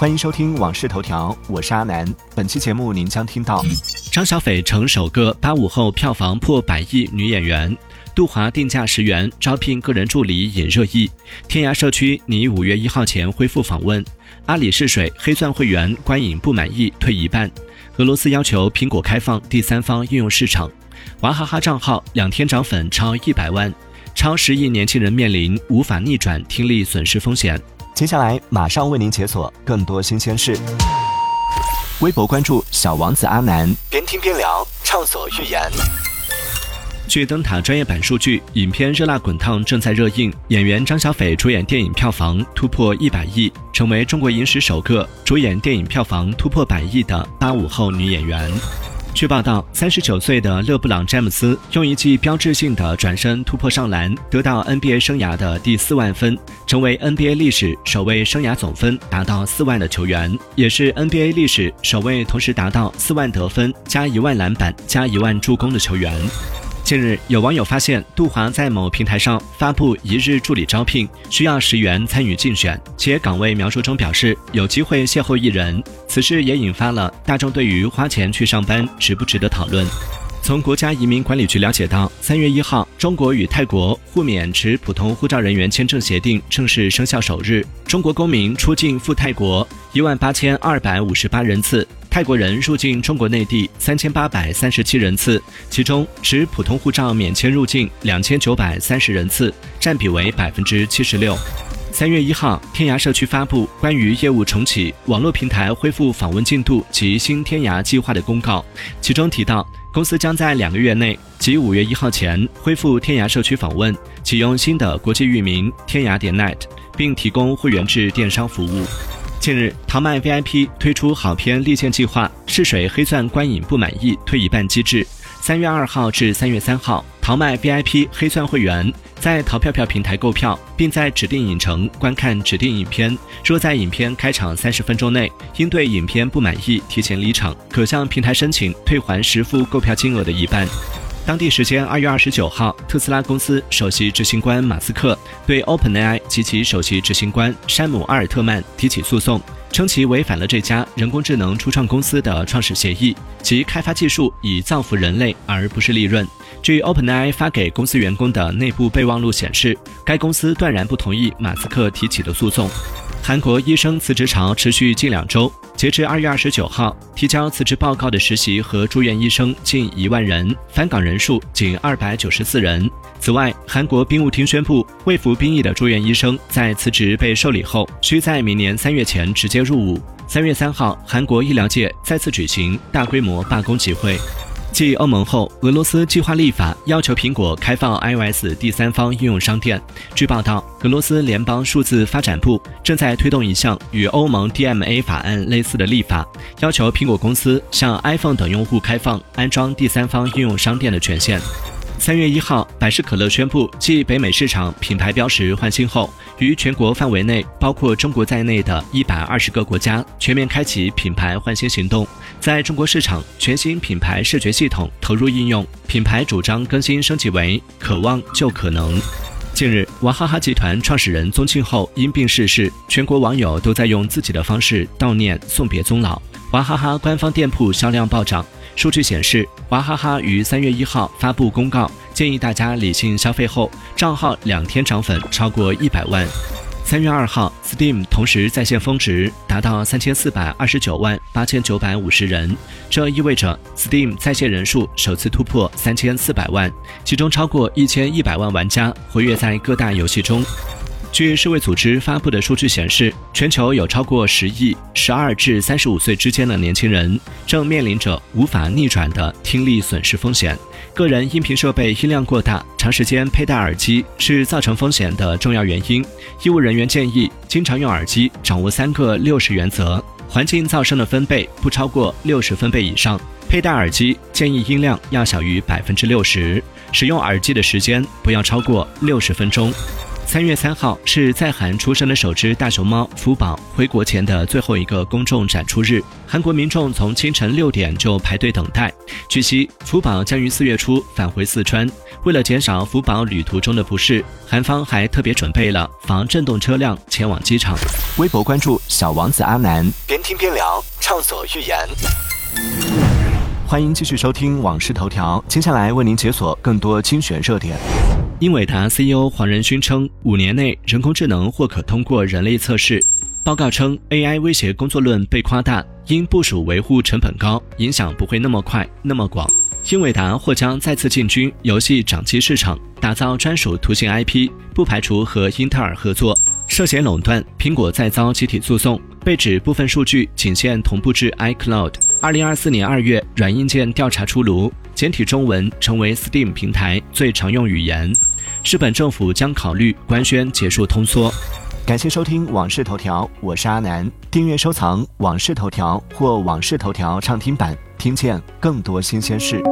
欢迎收听《往事头条》，我是阿南。本期节目您将听到：张小斐成首个八五后票房破百亿女演员；杜华定价十元招聘个人助理引热议；天涯社区拟五月一号前恢复访问；阿里试水黑钻会员观影不满意退一半；俄罗斯要求苹果开放第三方应用市场；娃哈哈账号两天涨粉超一百万；超十亿年轻人面临无法逆转听力损失风险。接下来马上为您解锁更多新鲜事。微博关注小王子阿南，边听边聊，畅所欲言。据灯塔专业版数据，影片《热辣滚烫》正在热映，演员张小斐主演电影票房突破一百亿，成为中国影史首个主演电影票房突破百亿的八五后女演员。据报道，三十九岁的勒布朗·詹姆斯用一记标志性的转身突破上篮，得到 NBA 生涯的第四万分，成为 NBA 历史首位生涯总分达到四万的球员，也是 NBA 历史首位同时达到四万得分加一万篮板加一万助攻的球员。近日，有网友发现杜华在某平台上发布一日助理招聘，需要十元参与竞选，且岗位描述中表示有机会邂逅艺人。此事也引发了大众对于花钱去上班值不值得讨论。从国家移民管理局了解到，三月一号，中国与泰国互免持普通护照人员签证协定正式生效首日，中国公民出境赴泰国一万八千二百五十八人次。泰国人入境中国内地三千八百三十七人次，其中持普通护照免签入境两千九百三十人次，占比为百分之七十六。三月一号，天涯社区发布关于业务重启、网络平台恢复访问进度及新天涯计划的公告，其中提到，公司将在两个月内，即五月一号前恢复天涯社区访问，启用新的国际域名天涯点 net，并提供会员制电商服务。近日，淘麦 VIP 推出好片立线计划，试水黑钻观影不满意退一半机制。三月二号至三月三号，淘麦 VIP 黑钻会员在淘票票平台购票，并在指定影城观看指定影片。若在影片开场三十分钟内因对影片不满意提前离场，可向平台申请退还实付购票金额的一半。当地时间二月二十九号，特斯拉公司首席执行官马斯克对 OpenAI 及其首席执行官山姆阿尔特曼提起诉讼，称其违反了这家人工智能初创公司的创始协议，其开发技术以造福人类而不是利润。据 OpenAI 发给公司员工的内部备忘录显示，该公司断然不同意马斯克提起的诉讼。韩国医生辞职潮持续近两周，截至二月二十九号，提交辞职报告的实习和住院医生近一万人，返岗人数仅二百九十四人。此外，韩国兵务厅宣布，未服兵役的住院医生在辞职被受理后，需在明年三月前直接入伍。三月三号，韩国医疗界再次举行大规模罢工集会。继欧盟后，俄罗斯计划立法要求苹果开放 iOS 第三方应用商店。据报道，俄罗斯联邦数字发展部正在推动一项与欧盟 DMA 法案类似的立法，要求苹果公司向 iPhone 等用户开放安装第三方应用商店的权限。三月一号，百事可乐宣布，继北美市场品牌标识换新后，于全国范围内，包括中国在内的一百二十个国家全面开启品牌换新行动。在中国市场，全新品牌视觉系统投入应用，品牌主张更新升级为“渴望就可能”。近日，娃哈哈集团创始人宗庆后因病逝世，全国网友都在用自己的方式悼念、送别宗老。娃哈哈官方店铺销量暴涨。数据显示，娃哈哈于三月一号发布公告，建议大家理性消费后，账号两天涨粉超过一百万。三月二号，Steam 同时在线峰值达到三千四百二十九万八千九百五十人，这意味着 Steam 在线人数首次突破三千四百万，其中超过一千一百万玩家活跃在各大游戏中。据世卫组织发布的数据显示，全球有超过十亿十二至三十五岁之间的年轻人正面临着无法逆转的听力损失风险。个人音频设备音量过大，长时间佩戴耳机是造成风险的重要原因。医务人员建议经常用耳机，掌握三个六十原则：环境噪声的分贝不超过六十分贝以上；佩戴耳机建议音量要小于百分之六十；使用耳机的时间不要超过六十分钟。三月三号是在韩出生的首只大熊猫福宝回国前的最后一个公众展出日，韩国民众从清晨六点就排队等待。据悉，福宝将于四月初返回四川。为了减少福宝旅途中的不适，韩方还特别准备了防震动车辆前往机场。微博关注小王子阿南，边听边聊，畅所欲言。欢迎继续收听《往事头条》，接下来为您解锁更多精选热点。英伟达 CEO 黄仁勋称，五年内人工智能或可通过人类测试。报告称，AI 威胁工作论被夸大，因部署维护成本高，影响不会那么快那么广。英伟达或将再次进军游戏掌机市场，打造专属图形 IP，不排除和英特尔合作。涉嫌垄断，苹果再遭集体诉讼，被指部分数据仅限同步至 iCloud。二零二四年二月，软硬件调查出炉。简体中文成为 Steam 平台最常用语言。日本政府将考虑官宣结束通缩。感谢收听《往事头条》，我是阿南。订阅收藏《往事头条》或《往事头条》畅听版，听见更多新鲜事。